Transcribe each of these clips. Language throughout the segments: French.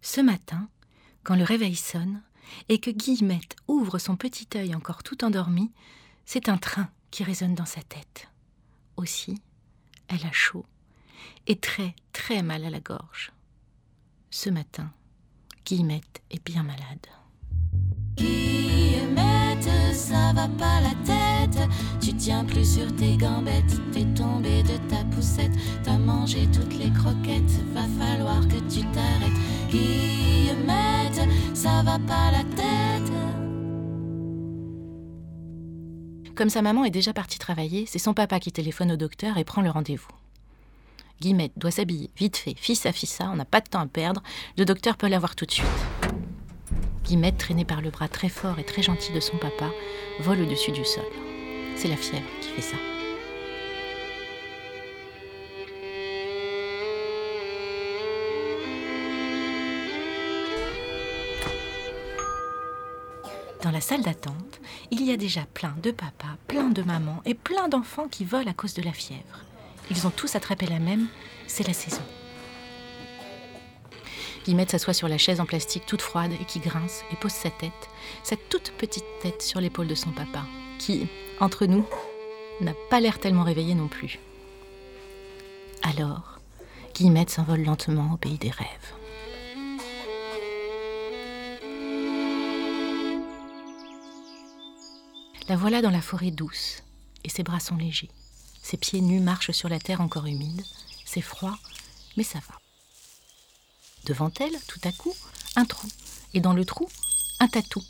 Ce matin, quand le réveil sonne et que Guillemette ouvre son petit œil encore tout endormi, c'est un train qui résonne dans sa tête. Aussi, elle a chaud et très très mal à la gorge. Ce matin, Guillemette est bien malade. Guillemette, ça va pas la tête. Tu tiens plus sur tes gambettes. T'es tombé de ta poussette. T'as mangé toutes les croquettes. Va falloir que tu t'arrêtes. Guillemette, ça va pas la tête. Comme sa maman est déjà partie travailler, c'est son papa qui téléphone au docteur et prend le rendez-vous. Guillemette doit s'habiller vite fait, fils à fissa, on n'a pas de temps à perdre, le docteur peut l'avoir tout de suite. Guillemette, traînée par le bras très fort et très gentil de son papa, vole au-dessus du sol. C'est la fièvre qui fait ça. Dans la salle d'attente, il y a déjà plein de papas, plein de mamans et plein d'enfants qui volent à cause de la fièvre. Ils ont tous attrapé la même, c'est la saison. Guillemette s'assoit sur la chaise en plastique toute froide et qui grince et pose sa tête, sa toute petite tête sur l'épaule de son papa, qui, entre nous, n'a pas l'air tellement réveillé non plus. Alors, Guillemette s'envole lentement au pays des rêves. La voilà dans la forêt douce, et ses bras sont légers. Ses pieds nus marchent sur la terre encore humide. C'est froid, mais ça va. Devant elle, tout à coup, un trou. Et dans le trou, un tatou.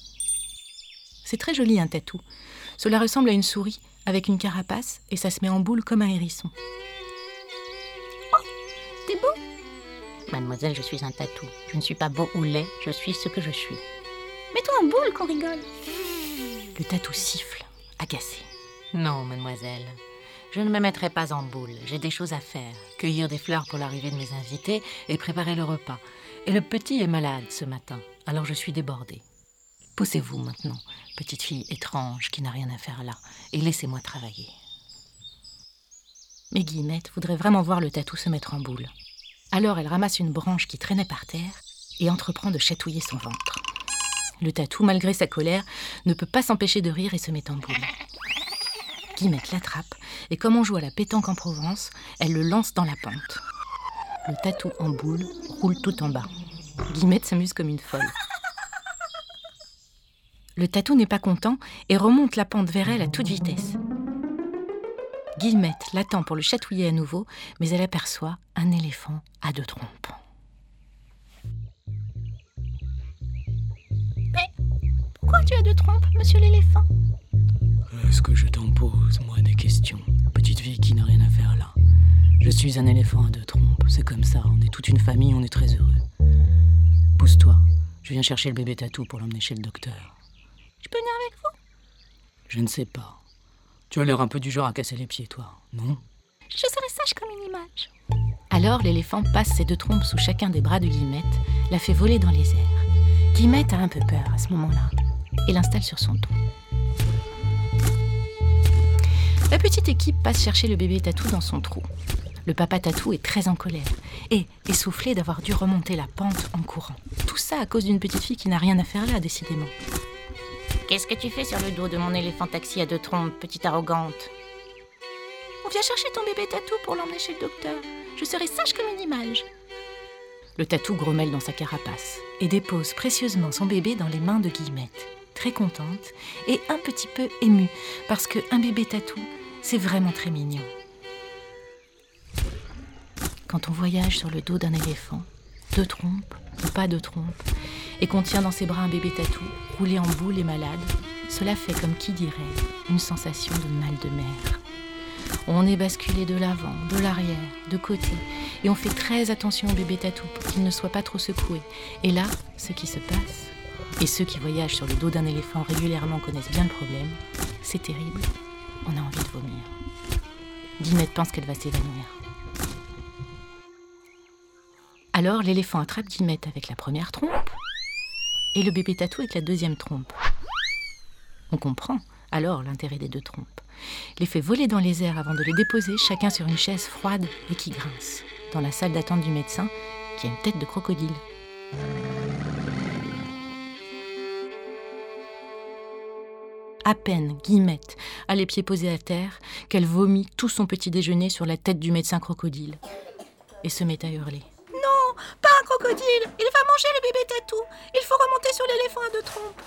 C'est très joli un tatou. Cela ressemble à une souris avec une carapace et ça se met en boule comme un hérisson. Oh, t'es beau Mademoiselle, je suis un tatou. Je ne suis pas beau ou laid, je suis ce que je suis. Mets-toi en boule qu'on rigole. Le tatou siffle, agacé. Non, mademoiselle. Je ne me mettrai pas en boule. J'ai des choses à faire. Cueillir des fleurs pour l'arrivée de mes invités et préparer le repas. Et le petit est malade ce matin, alors je suis débordée. Poussez-vous maintenant, petite fille étrange qui n'a rien à faire là, et laissez-moi travailler. Mais Guillemette voudrait vraiment voir le tatou se mettre en boule. Alors elle ramasse une branche qui traînait par terre et entreprend de chatouiller son ventre. Le tatou, malgré sa colère, ne peut pas s'empêcher de rire et se met en boule. Guillemette l'attrape et comme on joue à la pétanque en Provence, elle le lance dans la pente. Le tatou en boule roule tout en bas. Guillemette s'amuse comme une folle. Le tatou n'est pas content et remonte la pente vers elle à toute vitesse. Guillemette l'attend pour le chatouiller à nouveau, mais elle aperçoit un éléphant à deux trompes. Deux trompes, monsieur l'éléphant Est-ce que je t'en pose, moi, des questions Petite fille qui n'a rien à faire là. Je suis un éléphant à deux trompes, c'est comme ça, on est toute une famille, on est très heureux. Pousse-toi, je viens chercher le bébé tatou pour l'emmener chez le docteur. Je peux venir avec vous Je ne sais pas. Tu as l'air un peu du genre à casser les pieds, toi, non Je serai sage comme une image. Alors l'éléphant passe ses deux trompes sous chacun des bras de Guillemette, la fait voler dans les airs. Guillemette a un peu peur à ce moment-là et l'installe sur son dos. La petite équipe passe chercher le bébé tatou dans son trou. Le papa tatou est très en colère et essoufflé d'avoir dû remonter la pente en courant. Tout ça à cause d'une petite fille qui n'a rien à faire là, décidément. Qu'est-ce que tu fais sur le dos de mon éléphant taxi à deux trompes, petite arrogante? On vient chercher ton bébé tatou pour l'emmener chez le docteur. Je serai sage comme une image. Le tatou grommelle dans sa carapace et dépose précieusement son bébé dans les mains de Guillemette, très contente et un petit peu émue parce qu'un bébé tatou, c'est vraiment très mignon. Quand on voyage sur le dos d'un éléphant, deux trompes ou pas de trompes, et qu'on tient dans ses bras un bébé tatou, roulé en boule et malade, cela fait comme qui dirait une sensation de mal de mer. On est basculé de l'avant, de l'arrière, de côté, et on fait très attention au bébé tatou pour qu'il ne soit pas trop secoué. Et là, ce qui se passe, et ceux qui voyagent sur le dos d'un éléphant régulièrement connaissent bien le problème, c'est terrible, on a envie de vomir. Guillemette pense qu'elle va s'évanouir. Alors l'éléphant attrape Guillemette avec la première trompe et le bébé tatou avec la deuxième trompe. On comprend alors l'intérêt des deux trompes. Les fait voler dans les airs avant de les déposer chacun sur une chaise froide et qui grince, dans la salle d'attente du médecin qui a une tête de crocodile. À peine Guillemette a les pieds posés à terre qu'elle vomit tout son petit déjeuner sur la tête du médecin crocodile et se met à hurler. Non, pas un crocodile Il va manger le bébé tatou Il faut remonter sur l'éléphant à deux trompes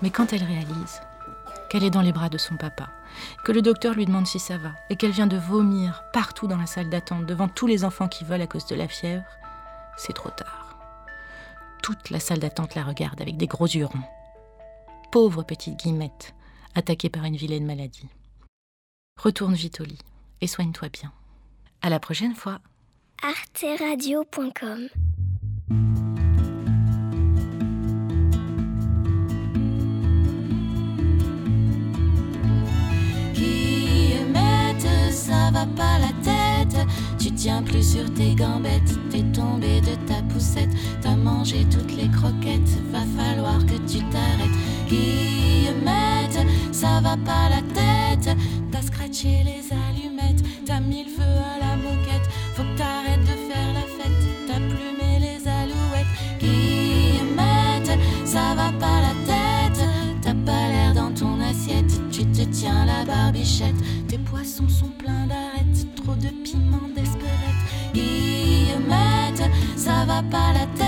Mais quand elle réalise qu'elle est dans les bras de son papa, que le docteur lui demande si ça va, et qu'elle vient de vomir partout dans la salle d'attente devant tous les enfants qui volent à cause de la fièvre, c'est trop tard. Toute la salle d'attente la regarde avec des gros yeux ronds. Pauvre petite guillemette, attaquée par une vilaine maladie. Retourne vite au lit et soigne-toi bien. À la prochaine fois. arteradio.com Guillemette, ça va pas la tête. Tu tiens plus sur tes gambettes. T'es tombé de Les allumettes. T'as mis le feu à la moquette. Faut que t'arrêtes de faire la fête. T'as plumé les alouettes. Guillemette, ça va pas la tête. T'as pas l'air dans ton assiette. Tu te tiens la barbichette. Tes poissons sont pleins d'arêtes. Trop de piment d'espérette. Guillemette, ça va pas la tête.